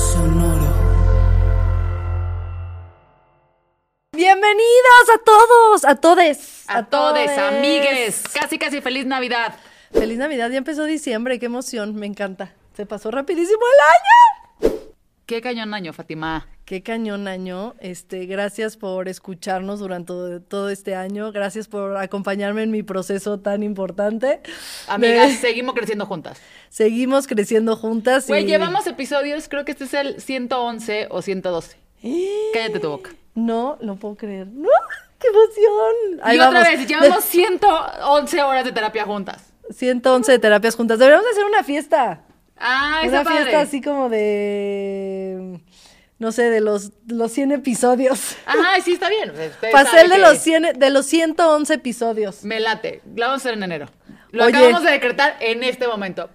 Sonoro. Bienvenidos a todos, a todes. A todes, amigues. Casi, casi feliz Navidad. Feliz Navidad, ya empezó diciembre, qué emoción, me encanta. Se pasó rapidísimo el año. Qué cañón año, Fátima. Qué cañón año. Este, gracias por escucharnos durante todo, todo este año. Gracias por acompañarme en mi proceso tan importante. Amigas, De- seguimos creciendo juntas. seguimos creciendo juntas. Güey, y- llevamos episodios, creo que este es el 111 o 112. Cállate tu boca. No, no puedo creer. ¡No! ¡Qué emoción! Ahí y otra vez, llevamos 111 horas de terapia juntas. 111 de terapias juntas. Deberíamos hacer una fiesta. Ah, una está padre. fiesta así como de. No sé, de los, los 100 episodios. Ajá, sí, está bien. Pastel saben de que los, 100, de los 111 episodios. Me late. La vamos a hacer en enero. Lo Oye. acabamos de decretar en este momento.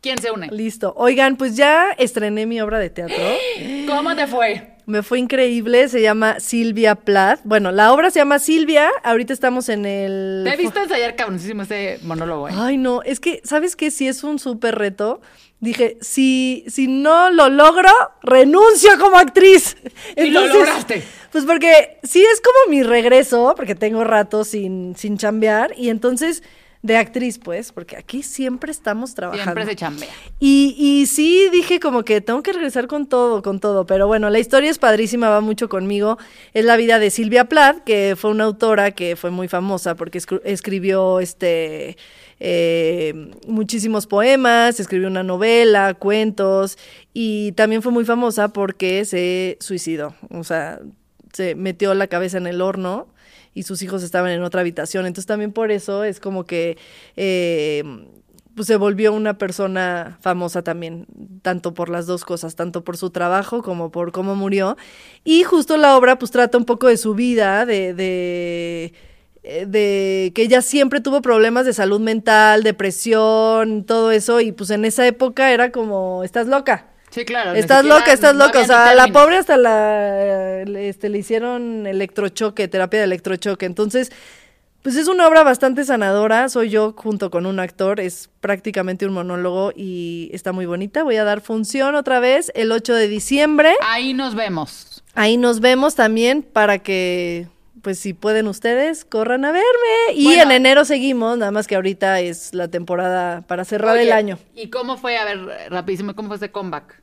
¿Quién se une? Listo. Oigan, pues ya estrené mi obra de teatro. ¿Cómo te fue? Me fue increíble. Se llama Silvia Plath. Bueno, la obra se llama Silvia. Ahorita estamos en el. Te he visto ensayar cabroncísimo ese monólogo, ¿eh? Ay, no, es que, ¿sabes qué? Si es un súper reto. Dije, si, si no lo logro, renuncio como actriz. Y lo lograste. Pues porque sí es como mi regreso, porque tengo rato sin, sin chambear, y entonces, de actriz, pues, porque aquí siempre estamos trabajando. Siempre se chambea. Y, y sí dije como que tengo que regresar con todo, con todo. Pero bueno, la historia es padrísima, va mucho conmigo. Es la vida de Silvia Plath, que fue una autora que fue muy famosa porque escri- escribió este eh, muchísimos poemas, escribió una novela, cuentos, y también fue muy famosa porque se suicidó. O sea, se metió la cabeza en el horno y sus hijos estaban en otra habitación. Entonces también por eso es como que eh, pues se volvió una persona famosa también, tanto por las dos cosas, tanto por su trabajo como por cómo murió. Y justo la obra pues trata un poco de su vida, de... de eh, de que ella siempre tuvo problemas de salud mental, depresión, todo eso, y pues en esa época era como, estás loca, Sí, claro. Estás siquiera- loca, estás loca. O sea, a la pobre hasta la le- este, le hicieron electrochoque, terapia de electrochoque. Entonces, pues es una obra bastante sanadora. Soy yo junto con un actor. Es prácticamente un monólogo y está muy bonita. Voy a dar función otra vez el 8 de diciembre. Ahí nos vemos. Ahí nos vemos también para que, pues si pueden ustedes, corran a verme. Y Bueno. en enero seguimos, nada más que ahorita es la temporada para cerrar el año. ¿Y cómo fue? A ver, rapidísimo, ¿cómo fue ese comeback?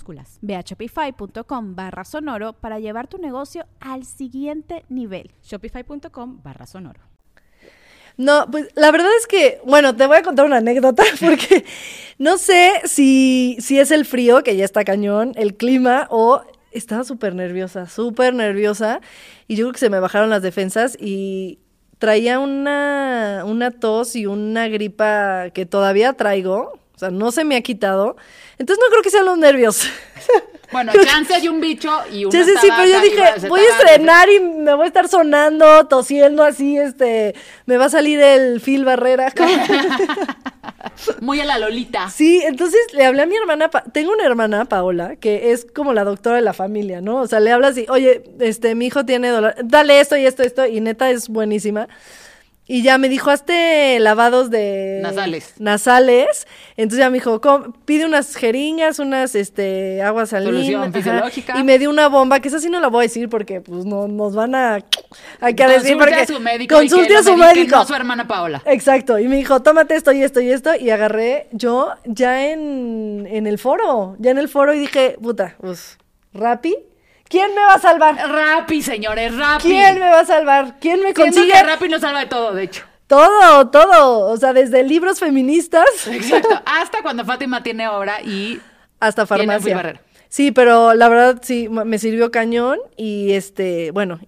Ve a shopify.com barra sonoro para llevar tu negocio al siguiente nivel. Shopify.com barra sonoro. No, pues la verdad es que, bueno, te voy a contar una anécdota porque no sé si, si es el frío, que ya está cañón, el clima, o estaba súper nerviosa, súper nerviosa, y yo creo que se me bajaron las defensas y traía una, una tos y una gripa que todavía traigo, o sea, no se me ha quitado, entonces no creo que sean los nervios. Bueno, chance hay un bicho y una Sí, sí, sí, pero yo dije, voy a estrenar y me voy a estar sonando, tosiendo así, este, me va a salir el Phil Barrera. Muy a la Lolita. Sí, entonces le hablé a mi hermana, Pa- tengo una hermana, Paola, que es como la doctora de la familia, ¿no? O sea, le hablas y, oye, este, mi hijo tiene dolor, dale esto y esto, esto, y neta es buenísima. Y ya me dijo, hazte lavados de... Nasales. Nasales. Entonces ya me dijo, "Com- pide unas jeringas, unas, este, aguas salinas. ajá". fisiológica. Y me dio una bomba, que esa sí no la voy a decir porque, pues, no, nos van a... Hay que decir Consulte porque... a su médico. Consulte a su médico. No a su hermana Paola. Exacto, y me dijo, tómate esto y esto y esto, y agarré yo ya en, en el foro, ya en el foro y dije, puta, pues, Rappi, ¿quién me va a salvar? Rappi, señores, Rappi. ¿Quién me va a salvar? ¿Quién me consigue? que Rappi nos salva de todo, de hecho. Todo, todo, o sea, desde libros feministas Exacto. Hasta cuando Fátima tiene obra y hasta farmacia. Sí, pero la verdad sí, me sirvió cañón y este, bueno,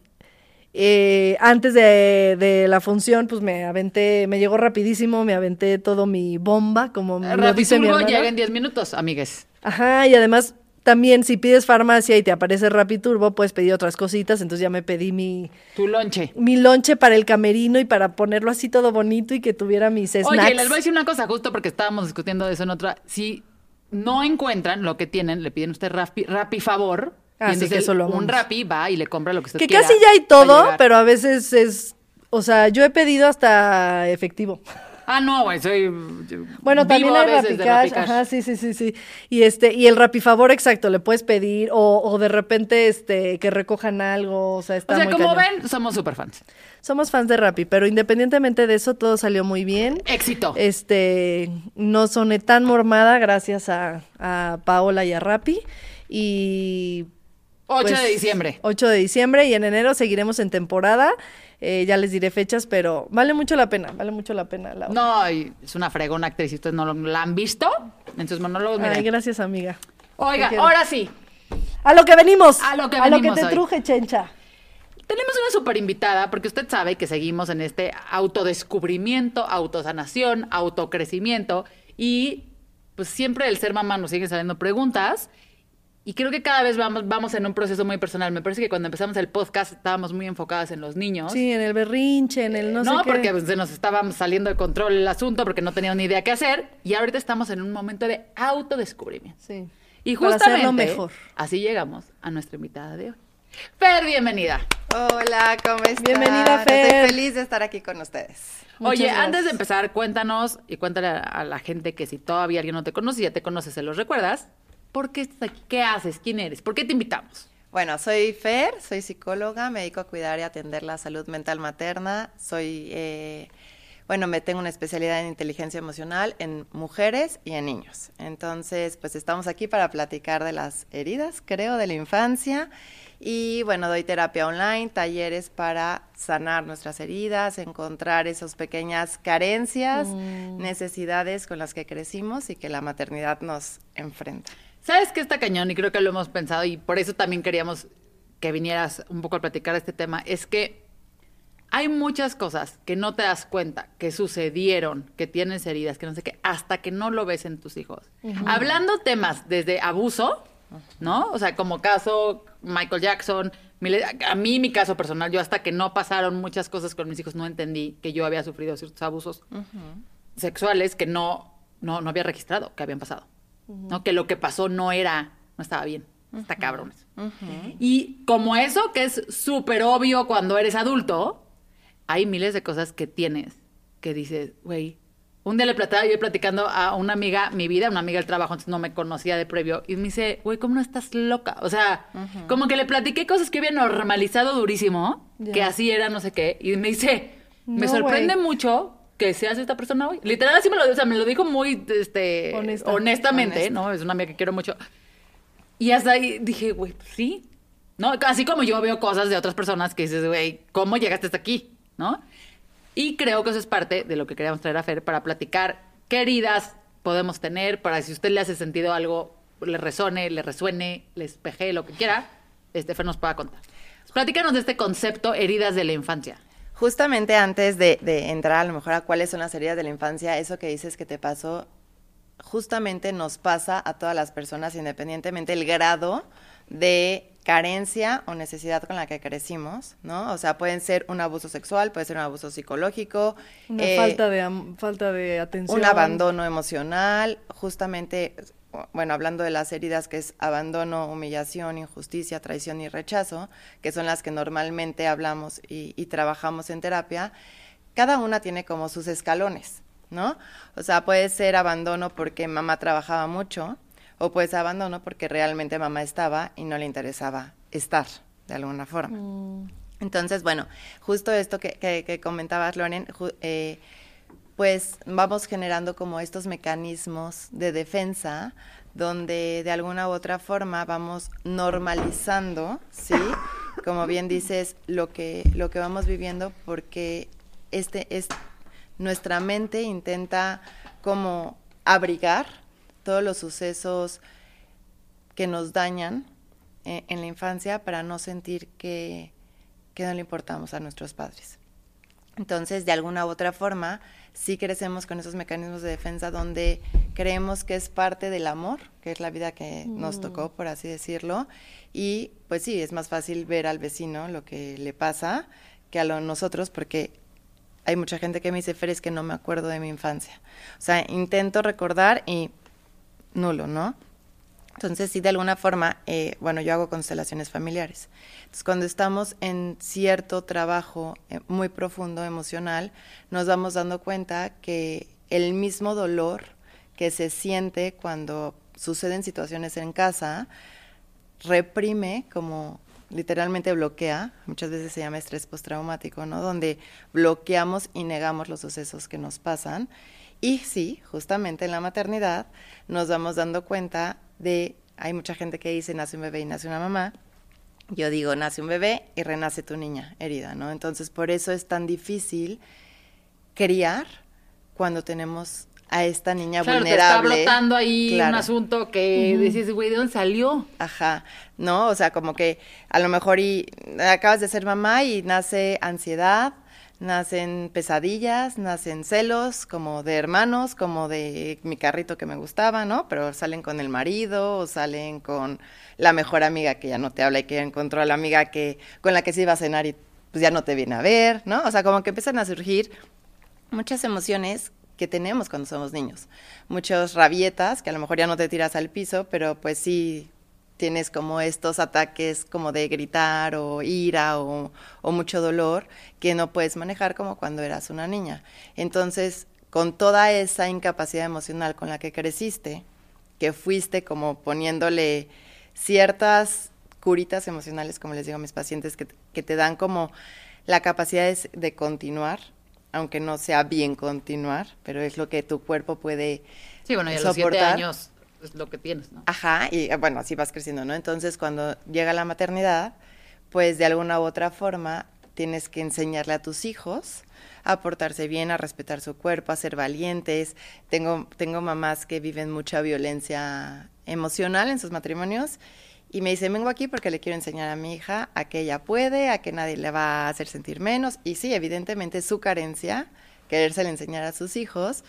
eh, antes de, de la función, pues me aventé, me llegó rapidísimo, me aventé todo mi bomba, como me lo Rappi dice mi Turbo hermana. llega en 10 minutos, amigues. Ajá, y además también si pides farmacia y te aparece Rappi Turbo, puedes pedir otras cositas, entonces ya me pedí mi, Tu lonche. mi lonche para el camerino y para ponerlo así todo bonito y que tuviera mis snacks. Oye, les voy a decir una cosa, justo porque estábamos discutiendo de eso en otra. Si no encuentran lo que tienen, le piden a usted Rappi, Rappi favor. Ah, y entonces que eso lo un. Rappi va y le compra lo que usted que quiera. casi ya hay todo, pero a veces es, o sea, yo he pedido hasta efectivo. Ah, no, güey, soy. Bueno, también hay veces de Rappi Rappi Cash, ajá, sí, sí, sí, sí. Y este, y el Rappi Favor, exacto, le puedes pedir, o, o de repente, este, que recojan algo, o sea, está O sea, muy como cañón. ven, somos super fans. Somos fans de Rappi, pero independientemente de eso, todo salió muy bien. Éxito. Este, no soné tan mormada gracias a, a Paola y a Rappi. Y 8 pues, de diciembre. 8 de diciembre y en enero seguiremos en temporada. Eh, ya les diré fechas, pero vale mucho la pena, vale mucho la pena. La... No, y es una fregona actriz. Si ustedes no lo- la han visto en sus monólogos, miren. Ay, gracias, amiga. Oiga, ahora sí. A lo que venimos. A lo que A lo que venimos te hoy. truje, chencha. Tenemos una super invitada porque usted sabe que seguimos en este autodescubrimiento, autosanación, autocrecimiento y pues siempre el ser mamá nos siguen saliendo preguntas y creo que cada vez vamos, vamos en un proceso muy personal. Me parece que cuando empezamos el podcast estábamos muy enfocadas en los niños. Sí, en el berrinche, en el no, No, sé qué. porque pues, se nos estaba saliendo de control el asunto porque no teníamos ni idea qué hacer y ahorita estamos en un momento de autodescubrimiento. Sí. Y Para justamente hacerlo mejor. así llegamos a nuestra invitada de hoy. Fer, bienvenida. Hola, ¿cómo están? Bienvenida, Fer. Estoy feliz de estar aquí con ustedes. Muchas Oye, gracias. antes de empezar, cuéntanos y cuéntale a, a la gente que si todavía alguien no te conoce, ya te conoce, se los recuerdas. ¿Por qué estás aquí? ¿Qué haces? ¿Quién eres? ¿Por qué te invitamos? Bueno, soy Fer, soy psicóloga, me dedico a cuidar y atender la salud mental materna. Soy, eh, bueno, me tengo una especialidad en inteligencia emocional en mujeres y en niños. Entonces, pues estamos aquí para platicar de las heridas, creo, de la infancia. Y bueno, doy terapia online, talleres para sanar nuestras heridas, encontrar esas pequeñas carencias, necesidades con las que crecimos y que la maternidad nos enfrenta. ¿Sabes qué está cañón? Y creo que lo hemos pensado y por eso también queríamos que vinieras un poco a platicar de este tema. Es que hay muchas cosas que no te das cuenta, que sucedieron, que tienes heridas, que no sé qué, hasta que no lo ves en tus hijos. Hablando temas desde abuso, ¿no? O sea, como caso Michael Jackson, a mí mi caso personal, yo hasta que no pasaron muchas cosas con mis hijos no entendí que yo había sufrido ciertos abusos sexuales que no, no, no había registrado que habían pasado. ¿No? Que lo que pasó no era, no estaba bien. Está cabrones. Y como eso, que es súper obvio cuando eres adulto, hay miles de cosas que tienes que dices, güey. Un día le platicaba, yo platicando a una amiga, mi vida, una amiga del trabajo, entonces no me conocía de previo, y me dice, güey, ¿cómo no estás loca? O sea, como que le platiqué cosas que había normalizado durísimo, que así era, no sé qué, y me dice, me sorprende mucho que seas esta persona hoy. Literal, así me lo, o sea, me lo dijo muy este, Honesta. honestamente, Honesta. ¿no? Es una amiga que quiero mucho. Y hasta ahí dije, güey, pues sí. ¿No? Así como yo veo cosas de otras personas que dices, güey, ¿cómo llegaste hasta aquí? ¿No? Y creo que eso es parte de lo que queríamos traer a Fer para platicar qué heridas podemos tener, para si usted le hace sentido algo, le resone, le resuene, le espeje, lo que quiera, este Fer nos pueda contar. Platícanos de este concepto heridas de la infancia. Justamente antes de, de entrar a lo mejor a cuáles son las heridas de la infancia, eso que dices que te pasó, justamente nos pasa a todas las personas, independientemente el grado de carencia o necesidad con la que crecimos, ¿no? O sea, pueden ser un abuso sexual, puede ser un abuso psicológico, Una eh, falta, de, falta de atención. un abandono emocional, justamente, bueno, hablando de las heridas que es abandono, humillación, injusticia, traición y rechazo, que son las que normalmente hablamos y, y trabajamos en terapia, cada una tiene como sus escalones, ¿no? O sea, puede ser abandono porque mamá trabajaba mucho, o puede ser abandono porque realmente mamá estaba y no le interesaba estar, de alguna forma. Entonces, bueno, justo esto que, que, que comentabas, Loren, ju- eh, pues vamos generando como estos mecanismos de defensa donde de alguna u otra forma vamos normalizando, ¿sí? Como bien dices, lo que, lo que vamos viviendo porque este es nuestra mente intenta como abrigar todos los sucesos que nos dañan eh, en la infancia para no sentir que, que no le importamos a nuestros padres. Entonces, de alguna u otra forma, sí crecemos con esos mecanismos de defensa donde creemos que es parte del amor, que es la vida que nos tocó, por así decirlo. Y pues sí, es más fácil ver al vecino lo que le pasa que a lo nosotros, porque hay mucha gente que me dice, Fer, es que no me acuerdo de mi infancia. O sea, intento recordar y nulo, ¿no? Entonces, sí, de alguna forma, eh, bueno, yo hago constelaciones familiares. Entonces, cuando estamos en cierto trabajo eh, muy profundo, emocional, nos vamos dando cuenta que el mismo dolor que se siente cuando suceden situaciones en casa, reprime como literalmente bloquea, muchas veces se llama estrés postraumático, ¿no? Donde bloqueamos y negamos los sucesos que nos pasan. Y sí, justamente en la maternidad nos vamos dando cuenta de, hay mucha gente que dice nace un bebé y nace una mamá. Yo digo, nace un bebé y renace tu niña herida, ¿no? Entonces, por eso es tan difícil criar cuando tenemos a esta niña Claro, te vulnerable. está brotando ahí un asunto que dices, güey, ¿de dónde salió? Ajá, ¿no? O sea, como que a lo mejor y acabas de ser mamá y nace ansiedad, nacen pesadillas, nacen celos, como de hermanos, como de mi carrito que me gustaba, ¿no? Pero salen con el marido o salen con la mejor amiga que ya no te habla y que encontró a la amiga que con la que se iba a cenar y pues ya no te viene a ver, ¿no? O sea, como que empiezan a surgir muchas emociones que tenemos cuando somos niños. Muchas rabietas, que a lo mejor ya no te tiras al piso, pero pues sí tienes como estos ataques como de gritar o ira o, o mucho dolor que no puedes manejar como cuando eras una niña. Entonces, con toda esa incapacidad emocional con la que creciste, que fuiste como poniéndole ciertas curitas emocionales, como les digo a mis pacientes, que, que te dan como la capacidad de, de continuar, aunque no sea bien continuar, pero es lo que tu cuerpo puede Sí, bueno, y a los siete años es lo que tienes. Ajá, y eh, bueno, así vas creciendo, ¿no? Entonces, cuando llega la maternidad, pues de alguna u otra forma tienes que enseñarle a tus hijos a portarse bien, a respetar su cuerpo, a ser valientes. Tengo, tengo mamás que viven mucha violencia emocional en sus matrimonios y me dicen, vengo aquí porque le quiero enseñar a mi hija a que ella puede, a que nadie le va a hacer sentir menos. Y sí, evidentemente su carencia, quererse enseñar a sus hijos,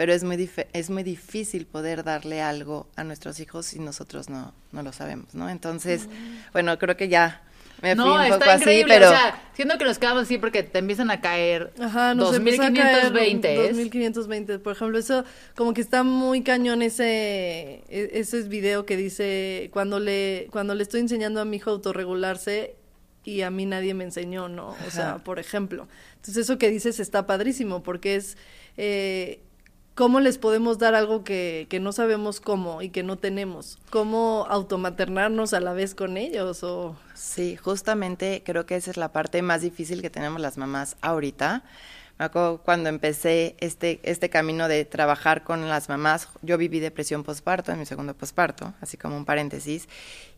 pero es muy, dif- es muy difícil poder darle algo a nuestros hijos si nosotros no, no lo sabemos, ¿no? Entonces, bueno, creo que ya me fui No, un poco está así, increíble. pero... O sea, siento que nos quedamos así porque te empiezan a caer Ajá, nos empezó a caer 2520. ¿es? 2520, por ejemplo, eso como que está muy cañón ese e- ese video que dice cuando le cuando le estoy enseñando a mi hijo a autorregularse y a mí nadie me enseñó, ¿no? O sea, por ejemplo. Entonces eso que dices está padrísimo porque es eh, cómo les podemos dar algo que, que no sabemos cómo y que no tenemos. Cómo automaternarnos a la vez con ellos o Sí, justamente creo que esa es la parte más difícil que tenemos las mamás ahorita. Me acuerdo cuando empecé este, este camino de trabajar con las mamás, yo viví depresión postparto, en mi segundo postparto, así como un paréntesis,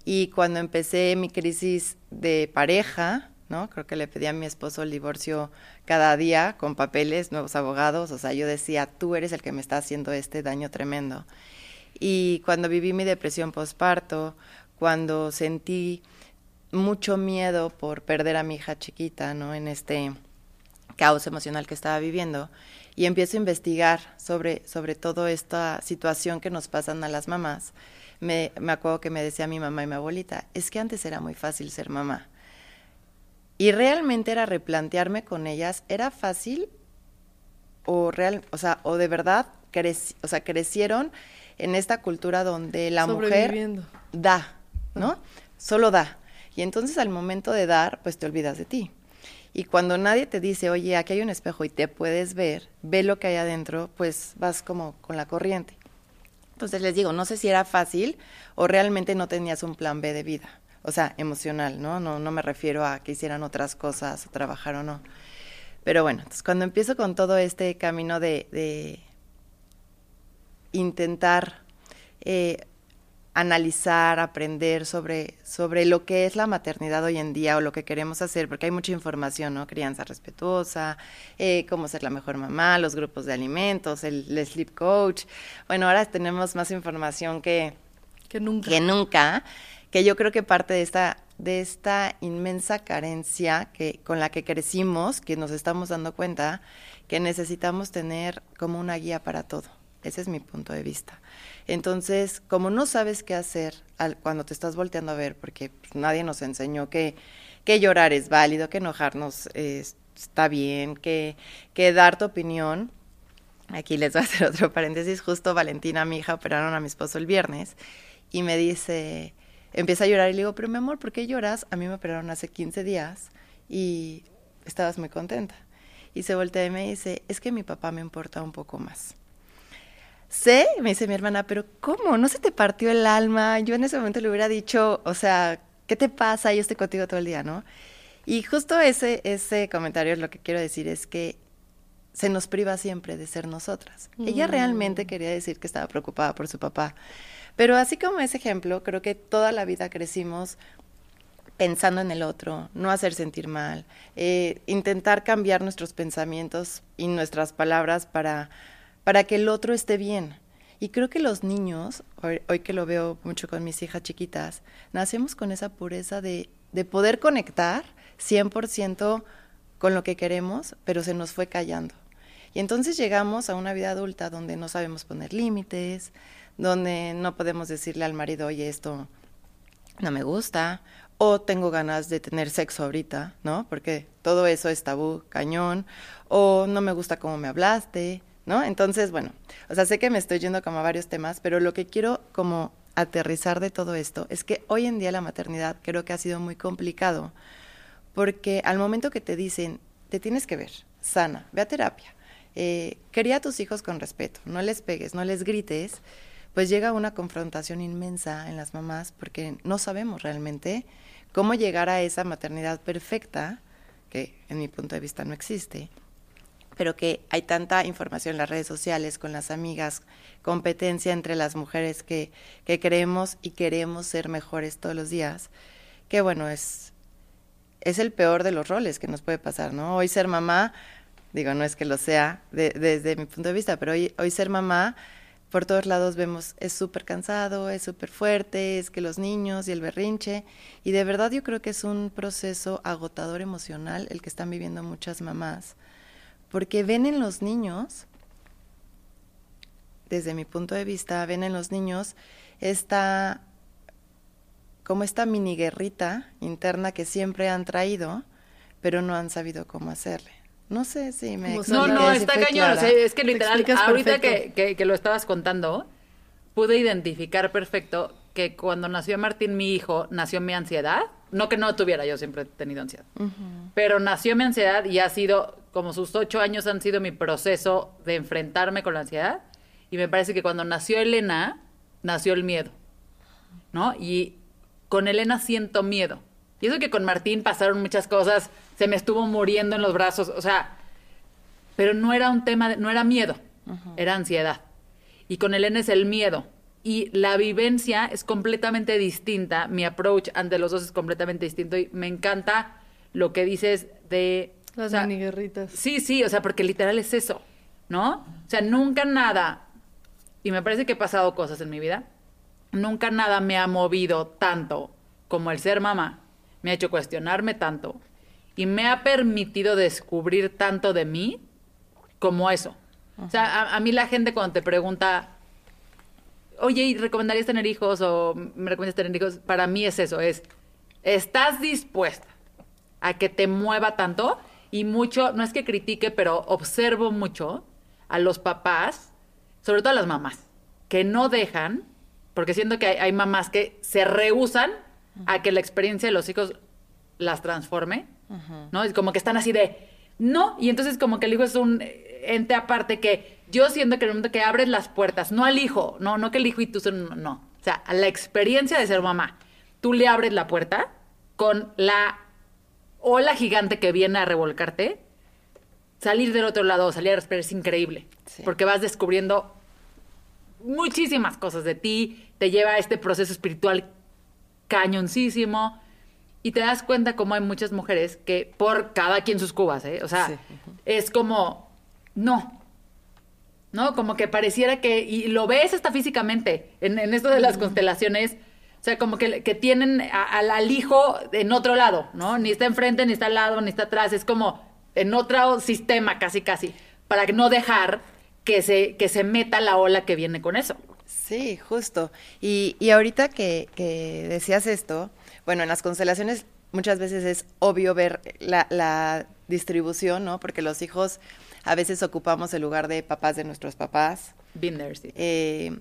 y cuando empecé mi crisis de pareja, Creo que le pedí a mi esposo el divorcio cada día con papeles, nuevos abogados, o sea, yo decía, tú eres el que me está haciendo este daño tremendo. Y cuando viví mi depresión postparto, cuando sentí mucho miedo por perder a mi hija chiquita, ¿no? En este caos emocional que estaba viviendo y empiezo a investigar sobre sobre toda esta situación que nos pasan a las mamás. me, me acuerdo que me decía mi mamá y mi abuelita, es que antes era muy fácil ser mamá. Y realmente era replantearme con ellas, ¿era fácil o real, o sea, o de verdad o sea, crecieron en esta cultura donde la mujer da, ¿no? Solo da. Y entonces al momento de dar, pues te olvidas de ti. Y cuando nadie te dice, oye, aquí hay un espejo y te puedes ver, ve lo que hay adentro, pues vas como con la corriente. Entonces les digo, no sé si era fácil o realmente no tenías un plan B de vida, o sea, emocional, ¿no? No, no me refiero a que hicieran otras cosas o trabajar o no. Pero bueno, entonces cuando empiezo con todo este camino de, de intentar eh, analizar, aprender sobre, sobre lo que es la maternidad hoy en día o lo que queremos hacer, porque hay mucha información, ¿no? Crianza respetuosa, eh, cómo ser la mejor mamá, los grupos de alimentos, el, sleep coach. Bueno, ahora tenemos más información que, que nunca. Que nunca, que yo creo que parte de esta de esta inmensa carencia que con la que crecimos, que nos estamos dando cuenta que necesitamos tener como una guía para todo. Ese es mi punto de vista. Entonces, como no sabes qué hacer cuando te estás volteando a ver, porque pues, nadie nos enseñó que, que llorar es válido, que enojarnos está bien, que, que dar tu opinión. Aquí les voy a hacer otro paréntesis. Justo Valentina, mi hija, operaron a mi esposo el viernes y me dice, empieza a llorar y le digo, pero mi amor, ¿por qué lloras? A mí me operaron hace 15 días y estabas muy contenta. Y se voltea y me dice, es que mi papá me importa un poco más. Sé, me dice mi hermana, pero ¿cómo? ¿No se te partió el alma? Yo en ese momento le hubiera dicho, o sea, ¿qué te pasa? Yo estoy contigo todo el día, ¿no? Y justo ese, ese comentario lo que quiero decir es que se nos priva siempre de ser nosotras. Ella realmente mm. quería decir que estaba preocupada por su papá. Pero así como ese ejemplo, creo que toda la vida crecimos pensando en el otro, no hacer sentir mal, eh, intentar cambiar nuestros pensamientos y nuestras palabras para para que el otro esté bien. Y creo que los niños, hoy, que lo veo mucho con mis hijas chiquitas, nacemos con esa pureza de, de poder conectar 100% con lo que queremos, pero se nos fue callando. Y entonces llegamos a una vida adulta donde no sabemos poner límites, donde no podemos decirle al marido, oye, esto no me gusta, o tengo ganas de tener sexo ahorita, ¿no? Porque todo eso es tabú, cañón, o no me gusta cómo me hablaste, ¿no? Entonces, bueno, o sea, sé que me estoy yendo como a varios temas, pero lo que quiero como aterrizar de todo esto es que hoy en día la maternidad creo que ha sido muy complicado, porque al momento que te dicen, te tienes que ver, sana, ve a terapia, eh, cría a tus hijos con respeto, no les pegues, no les grites, pues llega una confrontación inmensa en las mamás porque no sabemos realmente cómo llegar a esa maternidad perfecta, que en mi punto de vista no existe, pero que hay tanta información en las redes sociales, con las amigas, competencia entre las mujeres que, que creemos y queremos ser mejores todos los días, que bueno, es, es el peor de los roles que nos puede pasar, ¿no? Hoy ser mamá, digo, no es que lo sea desde mi punto de vista, pero hoy, hoy ser mamá, por todos lados vemos, es súper cansado, es súper fuerte, es que los niños y el berrinche, y de verdad yo creo que es un proceso agotador emocional el que están viviendo muchas mamás porque ven en los niños, desde mi punto de vista, ven en los niños esta, como esta mini guerrita interna que siempre han traído, pero no han sabido cómo hacerle. No sé si me... No, no, está cañón. es que literal, ahorita que, que, que lo estabas contando, pude identificar perfecto que cuando nació Martín, mi hijo, nació mi ansiedad. No que no tuviera, yo siempre he tenido ansiedad. Pero nació mi ansiedad y ha sido, como sus ocho años han sido mi proceso de enfrentarme con la ansiedad. Y me parece que cuando nació Elena, nació el miedo. ¿No? Y con Elena siento miedo. Y eso que con Martín pasaron muchas cosas, se me estuvo muriendo en los brazos, o sea, pero no era un tema, de, no era miedo, era ansiedad. Y con Elena es el miedo y la vivencia es completamente distinta, mi approach ante los dos es completamente distinto y me encanta lo que dices de... Las o guerritas. Sí, sí, o sea, porque literal es eso, ¿no? O sea, nunca nada, y me parece que he pasado cosas en mi vida, nunca nada me ha movido tanto como el ser mamá, me ha hecho cuestionarme tanto y me ha permitido descubrir tanto de mí como eso. O sea, a, a mí la gente cuando te pregunta, oye, ¿y ¿recomendarías tener hijos o me recomiendas tener hijos? Para mí es eso, es, ¿estás dispuesta a que te mueva tanto? Y mucho, no es que critique, pero observo mucho a los papás, sobre todo a las mamás, que no dejan, porque siento que hay, hay mamás que se rehusan a que la experiencia de los hijos las transforme, ¿no? Es como que están así de, no, y entonces como que el hijo es un ente aparte que yo siento que en el momento que abres las puertas, no al hijo, no, no que el hijo y tú son, no, no, o sea, a la experiencia de ser mamá, tú le abres la puerta con la ola gigante que viene a revolcarte, salir del otro lado, salir a respirar es increíble, Sí. porque vas descubriendo muchísimas cosas de ti, te lleva a este proceso espiritual cañoncísimo y te das cuenta como hay muchas mujeres que por cada quien sus cubas, ¿eh? O sea, Sí. es como, no, ¿no? Como que pareciera que, y lo ves hasta físicamente, en, en esto de las constelaciones, o sea, como que, que tienen a- al hijo en otro lado, ¿no? Ni está enfrente, ni está al lado, ni está atrás, es como en otro sistema casi, casi, para no dejar que se, que se meta la ola que viene con eso. Sí, justo. Y, y ahorita que, que decías esto, bueno, en las constelaciones muchas veces es obvio ver la, la distribución, ¿no? Porque los hijos a veces ocupamos el lugar de papás de nuestros papás. Been there, sí. Eh,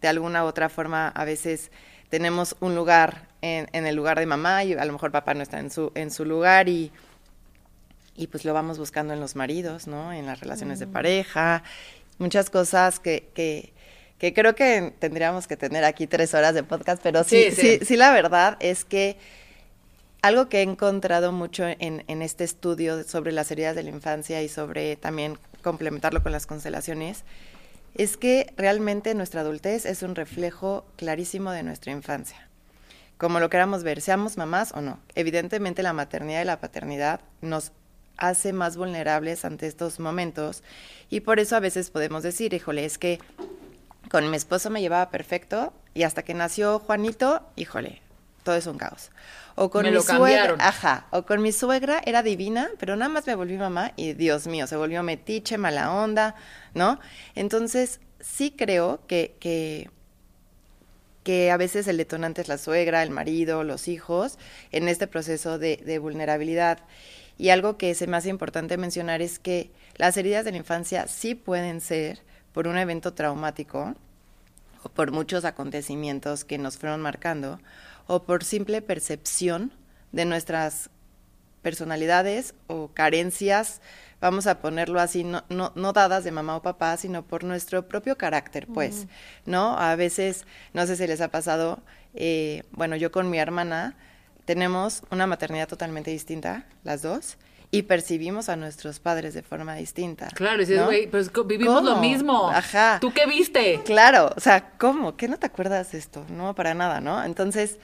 de alguna u otra forma, a veces tenemos un lugar en, en el lugar de mamá y a lo mejor papá no está en su, en su lugar y, y pues lo vamos buscando en los maridos, ¿no? En las relaciones de pareja, muchas cosas que, que, que creo que tendríamos que tener aquí tres horas de podcast, pero sí, Sí, sí, sí. sí, la verdad es que algo que he encontrado mucho en, en este estudio sobre las heridas de la infancia y sobre también complementarlo con las constelaciones, es que realmente nuestra adultez es un reflejo clarísimo de nuestra infancia. Como lo queramos ver, seamos mamás o no. Evidentemente la maternidad y la paternidad nos hace más vulnerables ante estos momentos y por eso a veces podemos decir, híjole, es que con mi esposo me llevaba perfecto y hasta que nació Juanito, híjole, todo es un caos. O con Me mi lo suegra, ajá, o con mi suegra era divina, pero nada más me volví mamá y Dios mío, se volvió metiche, mala onda, ¿no? Entonces, sí creo que, que, que a veces el detonante es la suegra, el marido, los hijos, en este proceso de, de vulnerabilidad. Y algo que se me hace importante mencionar es que las heridas de la infancia sí pueden ser por un evento traumático o por muchos acontecimientos que nos fueron marcando o por simple percepción de nuestras personalidades o carencias, vamos a ponerlo así, no, no, no dadas de mamá o papá, sino por nuestro propio carácter, pues, ¿no? A veces, no sé si les ha pasado, eh, bueno, yo con mi hermana tenemos una maternidad totalmente distinta, las dos, y percibimos a nuestros padres de forma distinta. Claro, y dices, güey, pues co- vivimos lo mismo. Ajá. ¿Tú qué viste? Claro, o sea, ¿cómo? ¿Qué no te acuerdas de esto? No, para nada, ¿no? Entonces,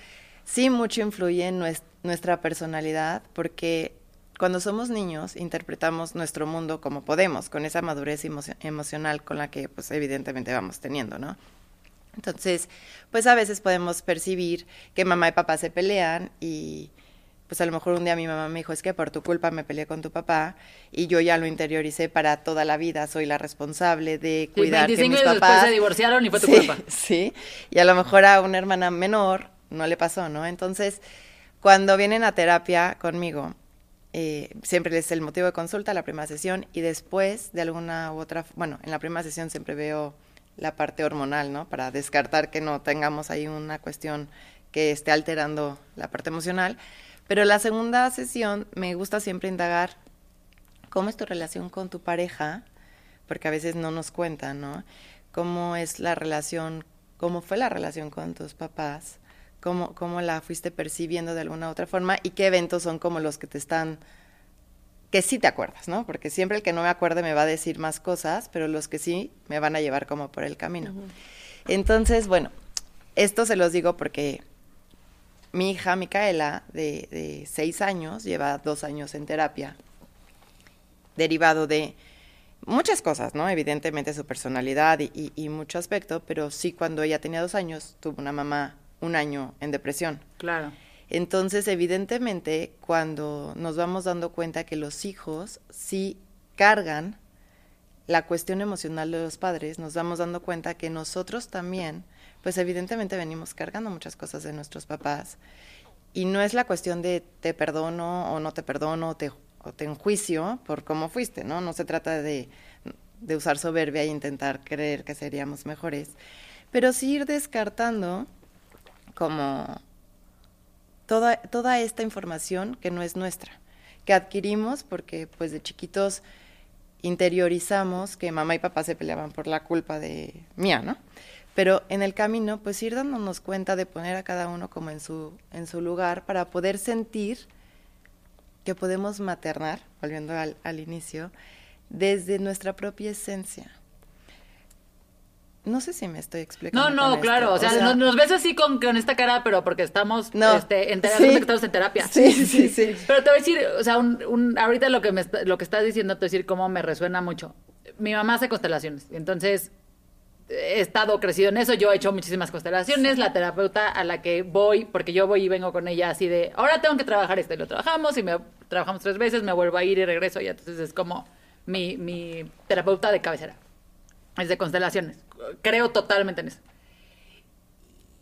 sí mucho influye en nues- nuestra personalidad porque cuando somos niños interpretamos nuestro mundo como podemos, con esa madurez emocio- emocional con la que pues evidentemente vamos teniendo, ¿no? Entonces, pues a veces podemos percibir que mamá y papá se pelean y pues a lo mejor un día mi mamá me dijo, es que por tu culpa me peleé con tu papá y yo ya lo interioricé para toda la vida, soy la responsable de Sí, cuidar que 25 mis años después papás se divorciaron y fue tu sí, culpa. Sí, y a lo mejor a una hermana menor no le pasó, ¿no? Entonces, cuando vienen a terapia conmigo, eh, siempre les el motivo de consulta, la primera sesión, y después de alguna u otra, bueno, en la primera sesión siempre veo la parte hormonal, ¿no? Para descartar que no tengamos ahí una cuestión que esté alterando la parte emocional. Pero la segunda sesión me gusta siempre indagar cómo es tu relación con tu pareja, porque a veces no nos cuentan, ¿no? Cómo es la relación, cómo fue la relación con tus papás, cómo, cómo la fuiste percibiendo de alguna u otra forma y qué eventos son como los que te están, que sí te acuerdas, ¿no? Porque siempre el que no me acuerde me va a decir más cosas, pero los que sí me van a llevar como por el camino. Entonces, bueno, esto se los digo porque mi hija Micaela, de, de seis años, lleva dos años en terapia, derivado de muchas cosas, ¿no? Evidentemente su personalidad y, y- y mucho aspecto, pero sí cuando ella tenía dos años tuvo una mamá un año en depresión. Claro. Entonces, evidentemente, cuando nos vamos dando cuenta que los hijos sí cargan la cuestión emocional de los padres, nos vamos dando cuenta que nosotros también, pues evidentemente venimos cargando muchas cosas de nuestros papás. Y no es la cuestión de te perdono o no te perdono o te, enjuicio por cómo fuiste, ¿no? No se trata de, de usar soberbia e intentar creer que seríamos mejores, pero sí ir descartando como toda, toda esta información que no es nuestra, que adquirimos porque pues de chiquitos interiorizamos que mamá y papá se peleaban por la culpa de mía, ¿no? Pero en el camino, pues ir dándonos cuenta de poner a cada uno como en su, en su lugar para poder sentir que podemos maternar, volviendo al, al inicio, desde nuestra propia esencia. No sé si me estoy explicando. No, no, claro. esto. O sea, nos, nos ves así con, con esta cara, pero porque estamos No, este, en, terapia, sí. estamos en terapia. Sí, sí, sí. Pero te voy a decir, o sea, un, un- ahorita lo que, me lo que estás diciendo, te voy a decir cómo me resuena mucho. Mi mamá hace constelaciones, entonces he estado crecido en eso, yo he hecho muchísimas constelaciones, la terapeuta a la que voy, porque yo voy y vengo con ella así de, ahora tengo que trabajar esto, y lo trabajamos, y me trabajamos tres veces, me vuelvo a ir y regreso, y entonces es como mi, mi terapeuta de cabecera, es de constelaciones, creo totalmente en eso.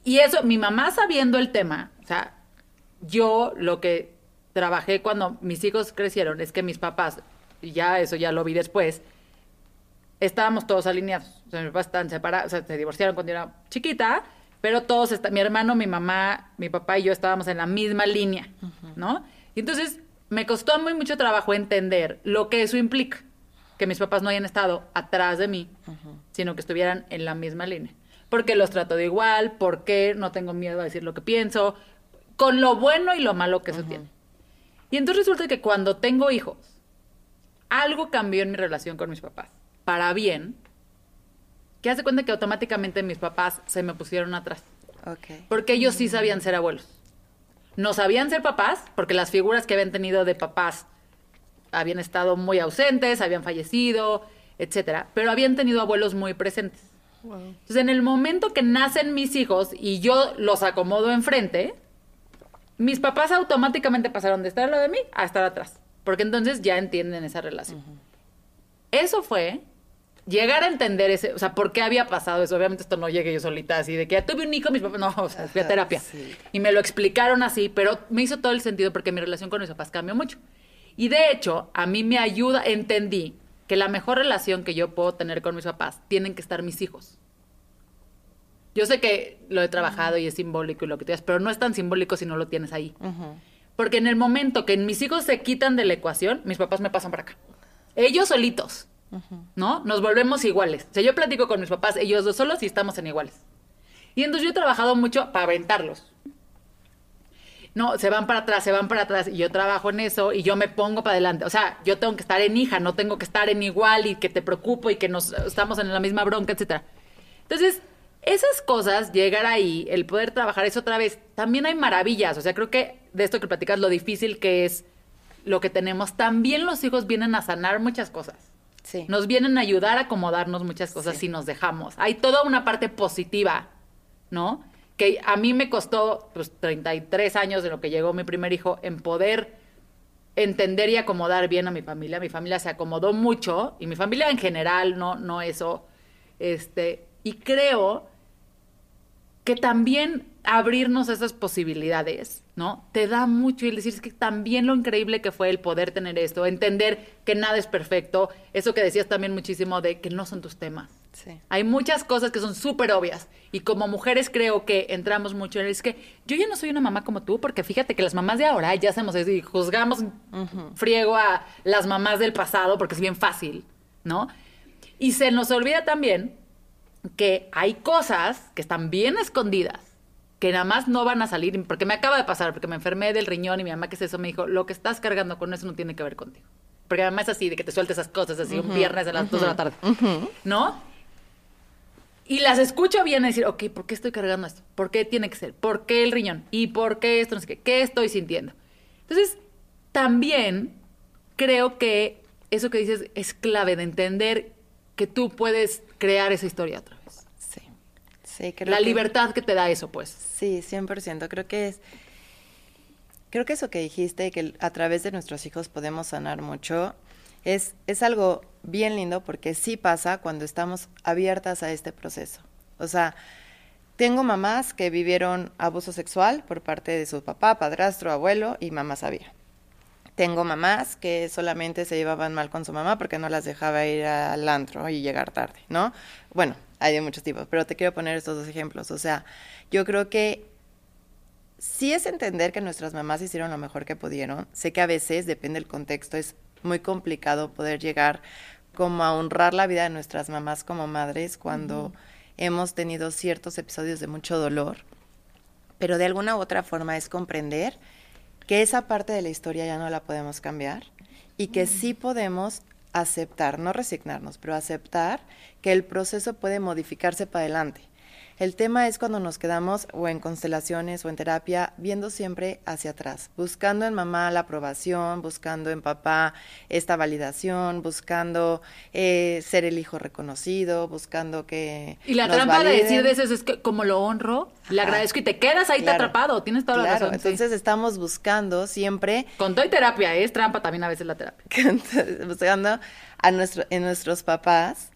Y eso, mi mamá sabiendo el tema, o sea, yo lo que trabajé cuando mis hijos crecieron es que mis papás, y ya eso ya lo vi después, estábamos todos alineados. O sea, mis papás están separados, o sea, se divorciaron cuando yo era chiquita, pero todos, está- mi hermano, mi mamá, mi papá y yo estábamos en la misma línea, ¿no? Y entonces me costó muy mucho trabajo entender lo que eso implica, que mis papás no hayan estado atrás de mí, sino que estuvieran en la misma línea. Porque los trato de igual, porque no tengo miedo a decir lo que pienso, con lo bueno y lo malo que eso tiene. Y entonces resulta que cuando tengo hijos, algo cambió en mi relación con mis papás, para bien, que hace cuenta que automáticamente mis papás se me pusieron atrás, Ok. porque ellos sí sabían ser abuelos. No sabían ser papás, porque las figuras que habían tenido de papás habían estado muy ausentes, habían fallecido, etcétera, pero habían tenido abuelos muy presentes. Entonces, en el momento que nacen mis hijos y yo los acomodo enfrente, mis papás automáticamente pasaron de estar a lo de mí a estar atrás, porque entonces ya entienden esa relación. Eso fue llegar a entender ese, o sea, por qué había pasado eso. Obviamente esto no llegué yo solita así de que ya tuve un hijo, mis papás, no, o sea, fui a terapia. sí. Y me lo explicaron así, pero me hizo todo el sentido porque mi relación con mis papás cambió mucho. Y de hecho, a mí me ayuda, entendí que la mejor relación que yo puedo tener con mis papás tienen que estar mis hijos. Yo sé que lo he trabajado y es simbólico y lo que tú digas, pero no es tan simbólico si no lo tienes ahí. Porque en el momento que mis hijos se quitan de la ecuación, mis papás me pasan para acá. Ellos solitos, ¿no? Nos volvemos iguales. O sea, yo platico con mis papás, ellos dos solos y estamos en iguales. Y entonces yo he trabajado mucho para aventarlos. No, se van para atrás, se van para atrás y yo trabajo en eso y yo me pongo para adelante. O sea, yo tengo que estar en hija, no tengo que estar en igual y que te preocupo y que nos estamos en la misma bronca, etcétera. Entonces, esas cosas, llegar ahí, el poder trabajar eso otra vez, también hay maravillas. O sea, creo que de esto que platicas, lo difícil que es lo que tenemos, también los hijos vienen a sanar muchas cosas. Sí. Nos vienen a ayudar a acomodarnos muchas cosas Sí. si nos dejamos. Hay toda una parte positiva, ¿no? Que a mí me costó pues, 33 años de lo que llegó mi primer hijo en poder entender y acomodar bien a mi familia. Mi familia se acomodó mucho y mi familia en general, no, no eso. Este, y creo que también abrirnos a esas posibilidades, ¿no? Te da mucho y el decir es que también lo increíble que fue el poder tener esto, entender que nada es perfecto, eso que decías también muchísimo de que no son tus temas. Sí. Hay muchas cosas que son súper obvias y como mujeres creo que entramos mucho en el, es que yo ya no soy una mamá como tú porque fíjate que las mamás de ahora ya hacemos eso y juzgamos friego a las mamás del pasado porque es bien fácil, ¿no? Y se nos olvida también que hay cosas que están bien escondidas, que nada más no van a salir, porque me acaba de pasar, porque me enfermé del riñón y mi mamá que es eso me dijo, lo que estás cargando con eso no tiene que ver contigo. Porque además es así, de que te sueltes esas cosas así un viernes a las 2 de la tarde, ¿no? Y las escucho bien y decir, ok, ¿por qué estoy cargando esto? ¿Por qué tiene que ser? ¿Por qué el riñón? ¿Y por qué esto? No sé qué. ¿Qué estoy sintiendo? Entonces, también creo que eso que dices es clave de entender que tú puedes crear esa historia otra. Sí, creo La que- libertad que te da eso, pues. Sí, 100%. Creo que es... Creo que eso que dijiste, que a través de nuestros hijos podemos sanar mucho, es, es algo bien lindo porque sí pasa cuando estamos abiertas a este proceso. O sea, tengo mamás que vivieron abuso sexual por parte de su papá, padrastro, abuelo y mamá sabía. Tengo mamás que solamente se llevaban mal con su mamá porque no las dejaba ir al antro y llegar tarde, ¿no? Bueno, hay de muchos tipos, pero te quiero poner estos dos ejemplos. O sea, yo creo que sí es entender que nuestras mamás hicieron lo mejor que pudieron. Sé que a veces, depende del contexto, es muy complicado poder llegar como a honrar la vida de nuestras mamás como madres cuando hemos tenido ciertos episodios de mucho dolor. Pero de alguna u otra forma es comprender que esa parte de la historia ya no la podemos cambiar y que sí podemos aceptar, no resignarnos, pero aceptar que el proceso puede modificarse para adelante. El tema es cuando nos quedamos o en constelaciones o en terapia viendo siempre hacia atrás, buscando en mamá la aprobación, buscando en papá esta validación, buscando eh, ser el hijo reconocido, buscando que... Y la trampa de decir de eso es que como lo honro, le agradezco y te quedas ahí te atrapado, tienes toda la razón. Entonces estamos buscando siempre... Con todo y terapia, es trampa también a veces la terapia. buscando a nuestro, en nuestros papás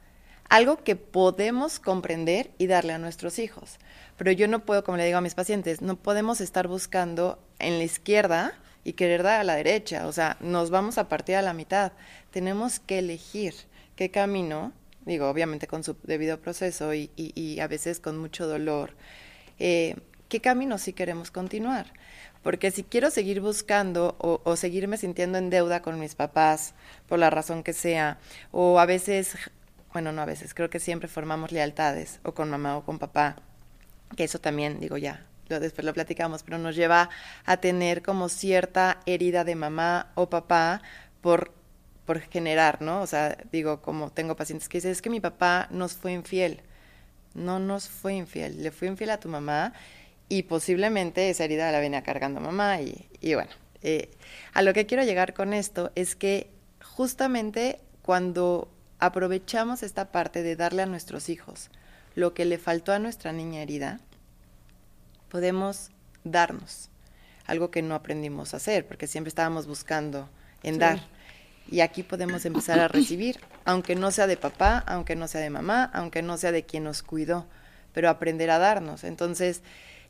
algo que podemos comprender y darle a nuestros hijos. Pero yo no puedo, como le digo a mis pacientes, no podemos estar buscando en la izquierda y querer dar a la derecha. O sea, nos vamos a partir a la mitad. Tenemos que elegir qué camino, digo, obviamente con su debido proceso y, a veces con mucho dolor, eh, qué camino sí queremos continuar. Porque si quiero seguir buscando o, o, seguirme sintiendo en deuda con mis papás, por la razón que sea, o a veces bueno, no a veces, creo que siempre formamos lealtades, o con mamá o con papá, que eso también, digo ya, lo, después lo platicamos, pero nos lleva a tener como cierta herida de mamá o papá por, por generar, ¿no? O sea, digo, como tengo pacientes que dicen, es que mi papá nos fue infiel. No nos fue infiel, le fue infiel a tu mamá y posiblemente esa herida la venía cargando mamá y, y bueno, eh, a lo que quiero llegar con esto es que justamente cuando aprovechamos esta parte de darle a nuestros hijos lo que le faltó a nuestra niña herida, podemos darnos algo que no aprendimos a hacer, porque siempre estábamos buscando en dar. Y aquí podemos empezar a recibir, aunque no sea de papá, aunque no sea de mamá, aunque no sea de quien nos cuidó, pero aprender a darnos. Entonces,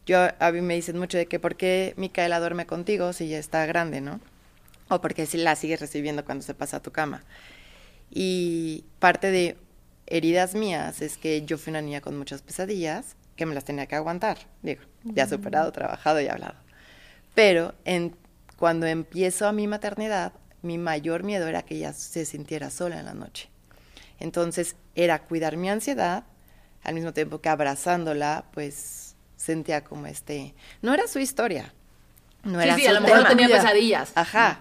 yo a mí me dicen mucho de que por qué Micaela duerme contigo si ya está grande, ¿no? O porque si la sigues recibiendo cuando se pasa a tu cama. Y parte de heridas mías es que yo fui una niña con muchas pesadillas que me las tenía que aguantar. Digo, ya superado, trabajado y hablado. Pero en, cuando empiezo a mi maternidad, mi mayor miedo era que ella se sintiera sola en la noche. Entonces era cuidar mi ansiedad, al mismo tiempo que abrazándola, pues sentía como este... No era su historia. No era sí, a lo mejor tenía pesadillas. Ajá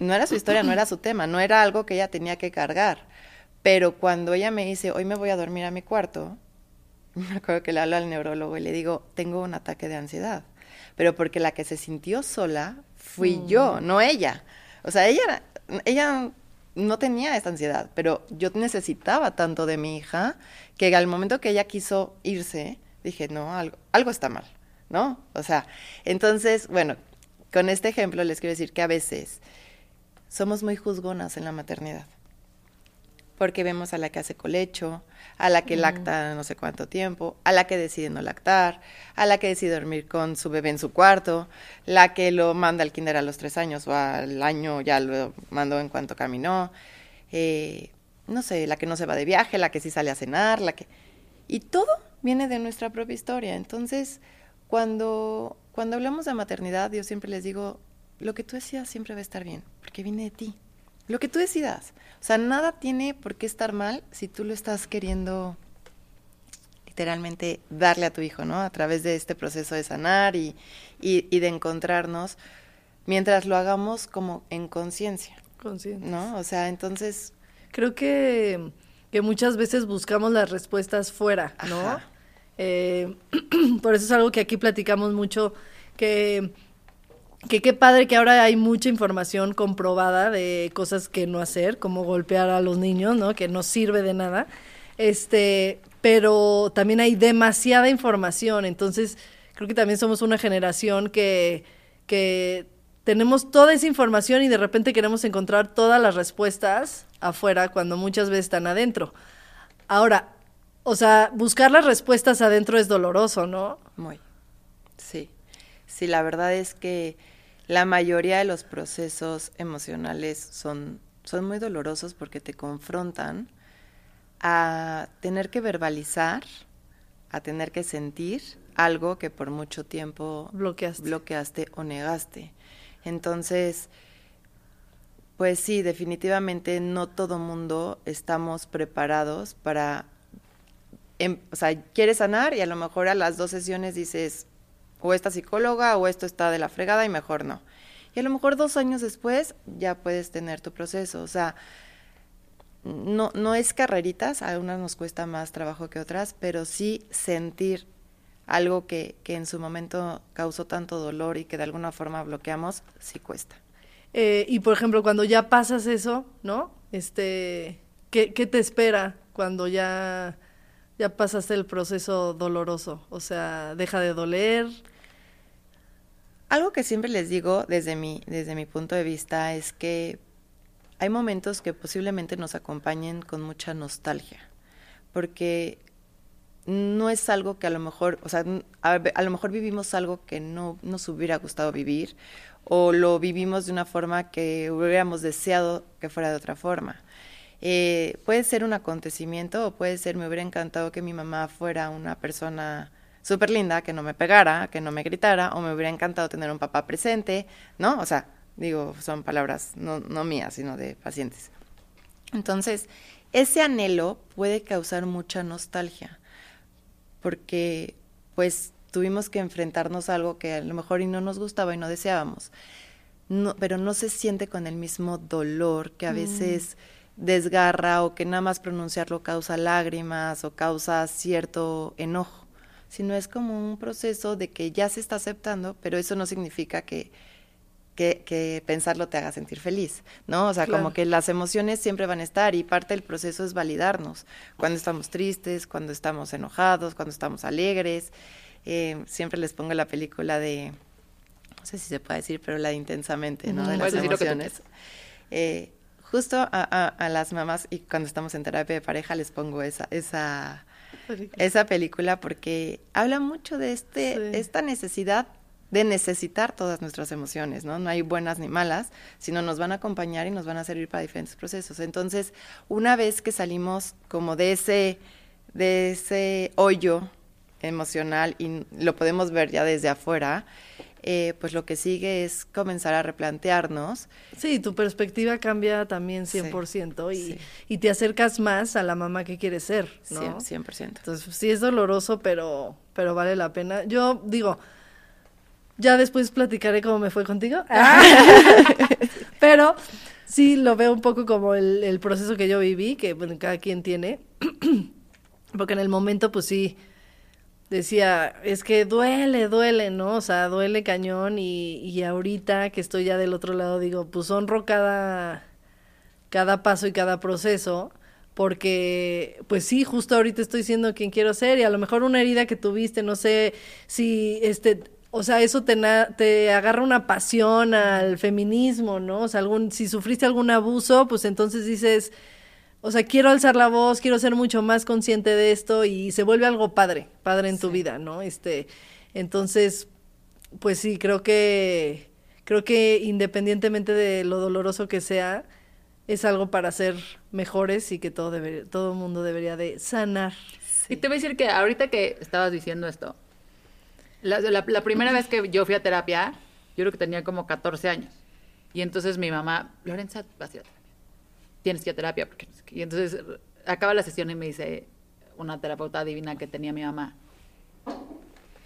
no era su historia, no era su tema, no era algo que ella tenía que cargar. Pero cuando ella me dice, hoy me voy a dormir a mi cuarto, me acuerdo que le hablo al neurólogo y le digo, tengo un ataque de ansiedad. Pero porque la que se sintió sola fui mm. yo, no ella. O sea, ella, ella no tenía esta ansiedad, pero yo necesitaba tanto de mi hija que al momento que ella quiso irse, dije, no, algo, algo está mal, ¿no? O sea, entonces, bueno, con este ejemplo les quiero decir que a veces somos muy juzgonas en la maternidad. Porque vemos a la que hace colecho, a la que lacta no sé cuánto tiempo, a la que decide no lactar, a la que decide dormir con su bebé en su cuarto, la que lo manda al kinder a los tres años o al año ya lo mandó en cuanto caminó, eh, no sé, la que no se va de viaje, la que sí sale a cenar, la que... Y todo viene de nuestra propia historia. Entonces, cuando, cuando hablamos de maternidad, yo siempre les digo, lo que tú decidas siempre va a estar bien, porque viene de ti. Lo que tú decidas. O sea, nada tiene por qué estar mal si tú lo estás queriendo literalmente darle a tu hijo, ¿no? A través de este proceso de sanar y, y, de encontrarnos, mientras lo hagamos como en conciencia. Conciencia. ¿No? O sea, entonces... Creo que, que muchas veces buscamos las respuestas fuera, ¿no? Eh, por eso es algo que aquí platicamos mucho, que que qué padre que ahora hay mucha información comprobada de cosas que no hacer, como golpear a los niños, ¿no? Que no sirve de nada. Este, pero también hay demasiada información, entonces creo que también somos una generación que, que tenemos toda esa información y de repente queremos encontrar todas las respuestas afuera cuando muchas veces están adentro. Ahora, o sea, buscar las respuestas adentro es doloroso, ¿no? Muy. Sí. Sí, la verdad es que la mayoría de los procesos emocionales son, son muy dolorosos porque te confrontan a tener que verbalizar, a tener que sentir algo que por mucho tiempo bloqueaste, bloqueaste o negaste. Entonces, pues sí, definitivamente no todo mundo estamos preparados para, em, o sea, quieres sanar y a lo mejor a las dos sesiones dices, o esta psicóloga o esto está de la fregada y mejor no. Y a lo mejor dos años después ya puedes tener tu proceso. O sea, no, no es carreritas, a unas nos cuesta más trabajo que otras, pero sí sentir algo que, que en su momento causó tanto dolor y que de alguna forma bloqueamos, sí cuesta. Eh, y por ejemplo, cuando ya pasas eso, ¿no? Este, ¿qué, qué te espera cuando ya, ya pasaste el proceso doloroso? O sea, deja de doler. Algo que siempre les digo desde mi, desde mi punto de vista es que hay momentos que posiblemente nos acompañen con mucha nostalgia, porque no es algo que a lo mejor, o sea, a, a, lo mejor vivimos algo que no nos hubiera gustado vivir o lo vivimos de una forma que hubiéramos deseado que fuera de otra forma. Eh, puede ser un acontecimiento o puede ser, me hubiera encantado que mi mamá fuera una persona súper linda, que no me pegara, que no me gritara, o me hubiera encantado tener un papá presente, ¿no? O sea, digo, son palabras no, no mías, sino de pacientes. Entonces, ese anhelo puede causar mucha nostalgia, porque pues tuvimos que enfrentarnos a algo que a lo mejor y no nos gustaba y no deseábamos. No, pero no se siente con el mismo dolor que a veces mm. Desgarra o que nada más pronunciarlo causa lágrimas o causa cierto enojo, sino es como un proceso de que ya se está aceptando, pero eso no significa que, que, que pensarlo te haga sentir feliz, ¿no? O sea, claro. como que las emociones siempre van a estar y parte del proceso es validarnos, cuando estamos tristes, cuando estamos enojados, cuando estamos alegres. Eh, siempre les pongo la película de, no sé si se puede decir, pero la de intensamente, ¿no? De las emociones. Eh, justo a, a, a, las mamás y cuando estamos en terapia de pareja les pongo esa, esa, película. esa película porque habla mucho de este, sí. esta necesidad de necesitar todas nuestras emociones, ¿no? No hay buenas ni malas, sino nos van a acompañar y nos van a servir para diferentes procesos. Entonces, una vez que salimos como de ese, de ese hoyo emocional y lo podemos ver ya desde afuera, eh, pues lo que sigue es comenzar a replantearnos. Sí, tu perspectiva cambia también 100% sí, y, sí. y te acercas más a la mamá que quieres ser, ¿no? 100%. 100%. Entonces, sí es doloroso, pero, pero vale la pena. Yo digo, ya después platicaré cómo me fue contigo. Ah. pero sí lo veo un poco como el, el proceso que yo viví, que bueno, cada quien tiene. Porque en el momento, pues sí, decía, es que duele, duele, ¿no? O sea, duele cañón y, y ahorita que estoy ya del otro lado digo, pues honro cada, cada paso y cada proceso, porque pues sí, justo ahorita estoy siendo quien quiero ser y a lo mejor una herida que tuviste, no sé si este... O sea, eso te, te agarra una pasión al feminismo, ¿no? O sea, algún, si sufriste algún abuso, pues entonces dices, o sea, quiero alzar la voz, quiero ser mucho más consciente de esto y se vuelve algo padre, padre en sí. tu vida, ¿no? Este, entonces, pues sí, creo que creo que independientemente de lo doloroso que sea, es algo para ser mejores y que todo debe, todo mundo debería de sanar. Sí. Y te voy a decir que ahorita que estabas diciendo esto, la, la, la primera vez que yo fui a terapia, yo creo que tenía como 14 años. Y entonces mi mamá, Lorenza, vas a ir a terapia tienes que ir a terapia. Porque... Y entonces acaba la sesión y me dice una terapeuta divina que tenía mi mamá.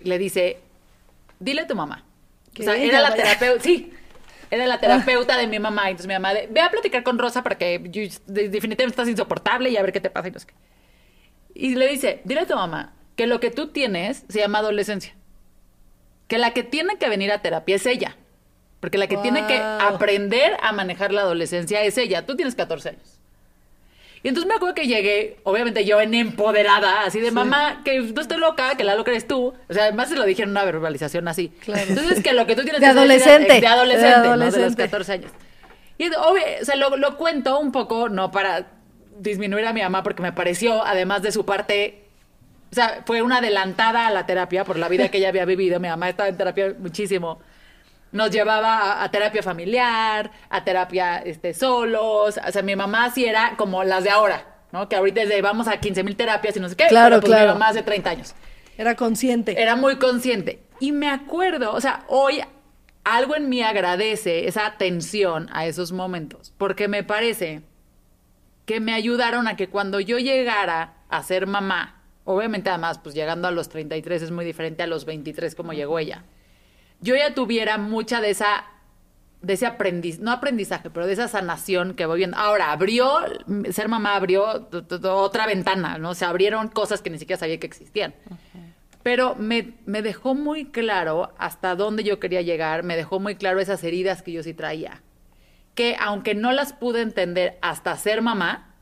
Le dice, dile a tu mamá. O sea, era la terapeuta, sí, era la terapeuta de mi mamá. Entonces mi mamá, de, ve a platicar con Rosa porque yo, definitivamente estás insoportable y a ver qué te pasa. Y, no sé qué. y le dice, dile a tu mamá que lo que tú tienes se llama adolescencia. Que la que tiene que venir a terapia es ella. Porque la que wow. tiene que aprender a manejar la adolescencia es ella. Tú tienes 14 años. Y entonces me acuerdo que llegué, obviamente yo en empoderada, así de sí. mamá, que no estoy loca, que la loca eres tú. O sea, además se lo dije en una verbalización así. Claro. Entonces, que lo que tú tienes de que adolescente. Decir, de adolescente, de adolescente. ¿no? de los 14 años. Y obvio, o sea, lo, lo cuento un poco, no para disminuir a mi mamá, porque me pareció, además de su parte O sea, fue una adelantada a la terapia por la vida que ella había vivido. Mi mamá estaba en terapia muchísimo. Nos llevaba a, a terapia familiar, a terapia este, solos. O sea, mi mamá sí era como las de ahora, ¿no? Que ahorita es de vamos a 15 mil terapias y no sé qué. Claro, pero, pues, claro. Mi mamá hace 30 años. Era consciente. Era muy consciente. Y me acuerdo, o sea, hoy algo en mí agradece esa atención a esos momentos, porque me parece que me ayudaron a que cuando yo llegara a ser mamá, obviamente además, pues llegando a los 33 es muy diferente a los 23 como llegó ella, yo ya tuviera mucha de esa de ese aprendiz, no aprendizaje, pero de esa sanación que voy viendo. Ahora, abrió, ser mamá abrió otra ventana, ¿no? Se abrieron cosas que ni siquiera sabía que existían. Pero me, me dejó muy claro hasta dónde yo quería llegar, me dejó muy claro esas heridas que yo sí traía. Que aunque no las pude entender hasta ser mamá,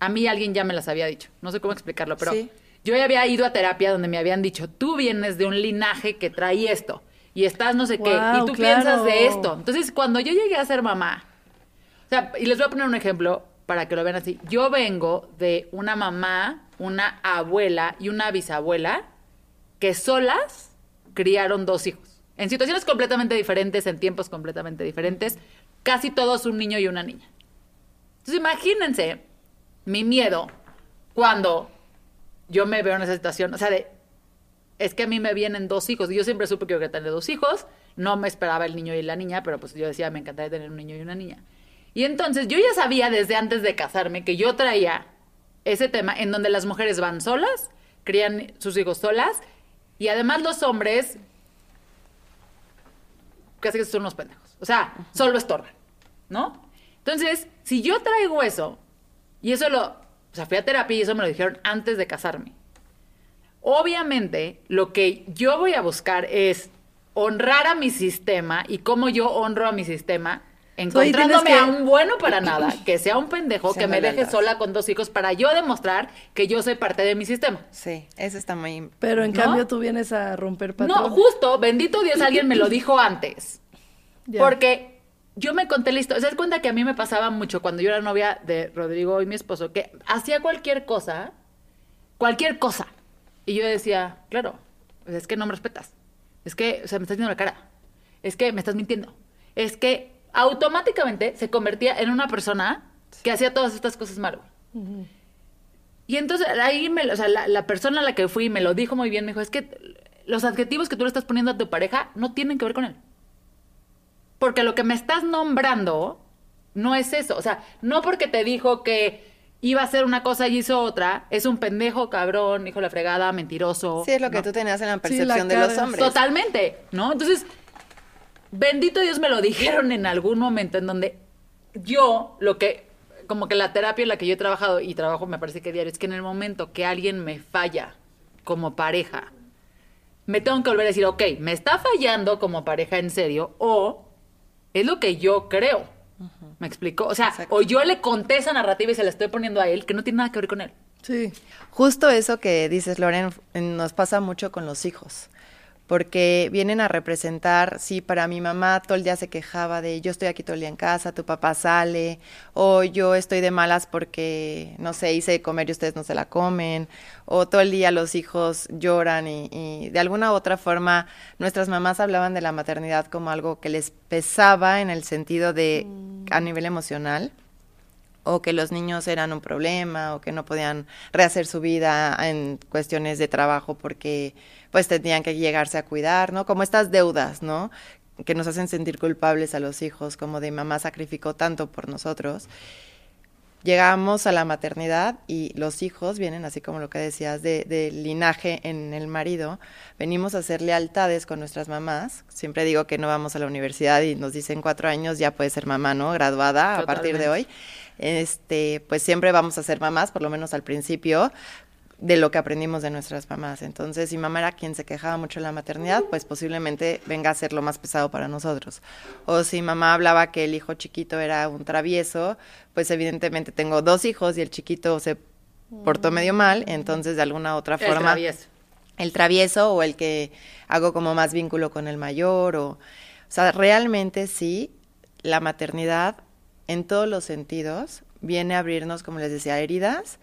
a mí alguien ya me las había dicho. No sé cómo explicarlo, pero Sí. yo ya había ido a terapia donde me habían dicho, tú vienes de un linaje que trae esto y estás no sé qué, y tú claro. piensas de esto. Entonces, cuando yo llegué a ser mamá, o sea, y les voy a poner un ejemplo para que lo vean así. Yo vengo de una mamá, una abuela y una bisabuela que solas criaron dos hijos. En situaciones completamente diferentes, en tiempos completamente diferentes, casi todos un niño y una niña. Entonces imagínense mi miedo cuando yo me veo en esa situación, o sea, de, es que a mí me vienen dos hijos, y yo siempre supe que yo quería tener dos hijos, no me esperaba el niño y la niña, pero pues yo decía, me encantaría tener un niño y una niña. Y entonces yo ya sabía desde antes de casarme que yo traía ese tema en donde las mujeres van solas, crían sus hijos solas, y además los hombres casi que son unos pendejos. O sea, solo estorban, ¿no? Entonces, si yo traigo eso, y eso lo, o sea, fui a terapia y eso me lo dijeron antes de casarme. Obviamente, lo que yo voy a buscar es honrar a mi sistema y cómo yo honro a mi sistema, encontrándome que- a un bueno para nada, que sea un pendejo, que me deje sola con dos hijos para yo demostrar que yo soy parte de mi sistema. Sí, eso está muy... Pero en ¿No? cambio tú vienes a romper patrón. No, justo, bendito Dios, alguien me lo dijo antes. Ya. Porque yo me conté la historia. ¿Se das cuenta que a mí me pasaba mucho cuando yo era novia de Rodrigo y mi esposo? Que hacía cualquier cosa, cualquier cosa. Y yo decía, claro, pues es que no me respetas. Es que, o sea, me estás viendo la cara. Es que me estás mintiendo. Es que automáticamente se convertía en una persona que hacía todas estas cosas mal. Y entonces ahí, me, o sea, la, la persona a la que fui me lo dijo muy bien. Me dijo, es que los adjetivos que tú le estás poniendo a tu pareja no tienen que ver con él. Porque lo que me estás nombrando no es eso. O sea, no porque te dijo que iba a hacer una cosa y hizo otra, es un pendejo, cabrón, hijo de la fregada, mentiroso. Sí, es lo que ¿no? tú tenías en la Sí, percepción la de los hombres. Totalmente, ¿no? Entonces, bendito Dios me lo dijeron en algún momento en donde yo, lo que, como que la terapia en la que yo he trabajado y trabajo me parece que diario, es que en el momento que alguien me falla como pareja, me tengo que volver a decir, ok, me está fallando como pareja en serio o es lo que yo creo. ¿Me explico? O sea, Exacto. o yo le conté esa narrativa y se la estoy poniendo a él que no tiene nada que ver con él. Sí. Justo eso que dices, Loren, nos pasa mucho con los hijos. Porque vienen a representar, sí, para mi mamá todo el día se quejaba de yo estoy aquí todo el día en casa, tu papá sale, o yo estoy de malas porque, no sé, hice de comer y ustedes no se la comen, o todo el día los hijos lloran y, y de alguna u otra forma nuestras mamás hablaban de la maternidad como algo que les pesaba en el sentido de a nivel emocional o que los niños eran un problema o que no podían rehacer su vida en cuestiones de trabajo porque pues tenían que llegarse a cuidar, ¿no? Como estas deudas, ¿no? Que nos hacen sentir culpables a los hijos, como de mamá sacrificó tanto por nosotros. Llegamos a la maternidad y los hijos vienen, así como lo que decías, de, de linaje en el marido. Venimos a hacer lealtades con nuestras mamás. Siempre digo que no vamos a la universidad y nos dicen cuatro años ya puedes ser mamá, ¿no? Graduada a partir de hoy. Este, pues siempre vamos a ser mamás, por lo menos al principio, de lo que aprendimos de nuestras mamás. Entonces, si mamá era quien se quejaba mucho de la maternidad, pues posiblemente venga a ser lo más pesado para nosotros. O si mamá hablaba que el hijo chiquito era un travieso, pues evidentemente tengo dos hijos y el chiquito se portó medio mal, entonces de alguna otra El forma travieso. el travieso o el que hago como más vínculo con el mayor o o sea, realmente sí la maternidad en todos los sentidos viene a abrirnos, como les decía, heridas,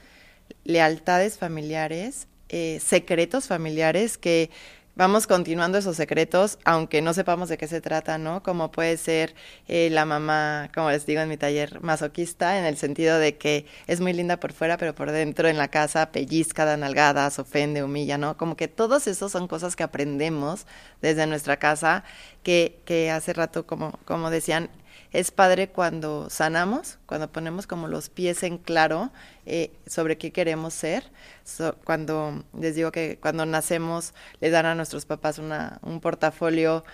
lealtades familiares, eh, secretos familiares que vamos continuando esos secretos, aunque no sepamos de qué se trata, ¿no? Como puede ser eh, la mamá, como les digo en mi taller, masoquista, en el sentido de que es muy linda por fuera, pero por dentro en la casa pellizca, da nalgadas, ofende, humilla, ¿no? Como que todos esos son cosas que aprendemos desde nuestra casa, que, que hace rato, como, como decían, es padre cuando sanamos, cuando ponemos como los pies en claro eh, sobre qué queremos ser. cuando les digo que cuando nacemos le dan a nuestros papás una, un portafolio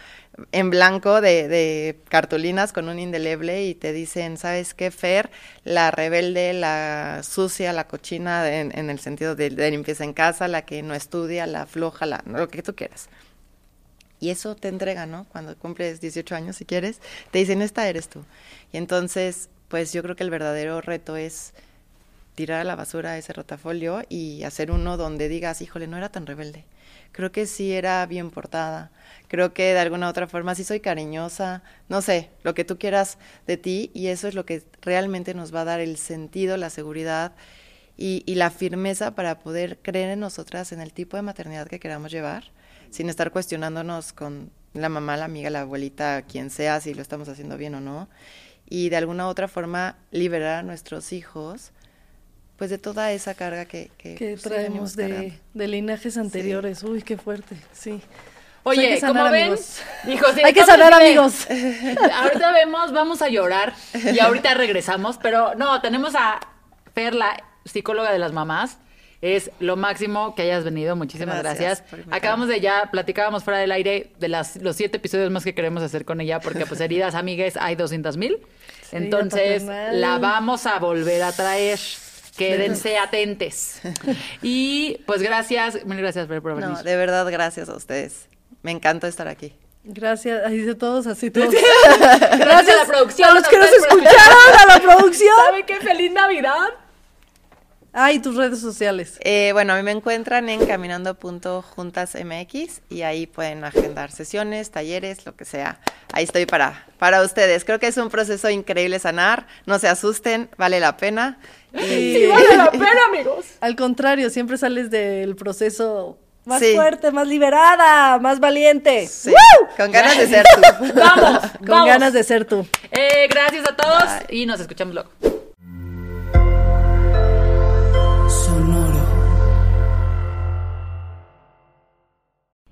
en blanco de, de, cartulinas con un indeleble y te dicen, ¿sabes qué, Fer? La rebelde, la sucia, la cochina en, el sentido de, de, limpieza en casa, la que no estudia, la floja, la, lo que tú quieras. Y eso te entrega, ¿no? Cuando cumples 18 años, si quieres, te dicen, esta eres tú. Y entonces, pues yo creo que el verdadero reto es tirar a la basura ese rotafolio y hacer uno donde digas, híjole, no era tan rebelde. Creo que sí era bien portada. Creo que de alguna otra forma sí soy cariñosa. No sé, lo que tú quieras de ti y eso es lo que realmente nos va a dar el sentido, la seguridad y, y la firmeza para poder creer en nosotras, en el tipo de maternidad que queramos llevar sin estar cuestionándonos con la mamá, la amiga, la abuelita, quien sea, si lo estamos haciendo bien o no. Y de alguna u otra forma liberar a nuestros hijos pues de toda esa carga que, que, traemos de, de, linajes anteriores. Uy, qué fuerte, sí. Pues Oye, como ven, hijos, hay que sanar amigos. ahorita vemos, vamos a llorar y ahorita regresamos, pero no, tenemos a Fer, la psicóloga de las mamás, es lo máximo que hayas venido. Muchísimas gracias. Acabamos de ya, platicábamos fuera del aire de las, los siete episodios más que queremos hacer con ella, porque pues heridas amigues hay 200 mil. Entonces la vamos a volver a traer. Quédense atentes. Y pues gracias, mil gracias por venir. No, de verdad, gracias a ustedes. Me encanta estar aquí. Gracias, ahí de todos, así todos. gracias a la producción. A los que nos escucharon, a la producción. ¿Saben qué? ¡Feliz Navidad! Ah, y tus redes sociales. Eh, bueno, a mí me encuentran en caminando.juntasmx y ahí pueden agendar sesiones, talleres, lo que sea. Ahí estoy para, para ustedes. Creo que es un proceso increíble sanar. No se asusten, vale la pena. Sí, vale la pena, amigos. Al contrario, siempre sales del proceso más fuerte, más liberada, más valiente. Sí. Con ganas de ser tú. vamos, Con ganas de ser tú. Eh, gracias a todos y nos escuchamos luego.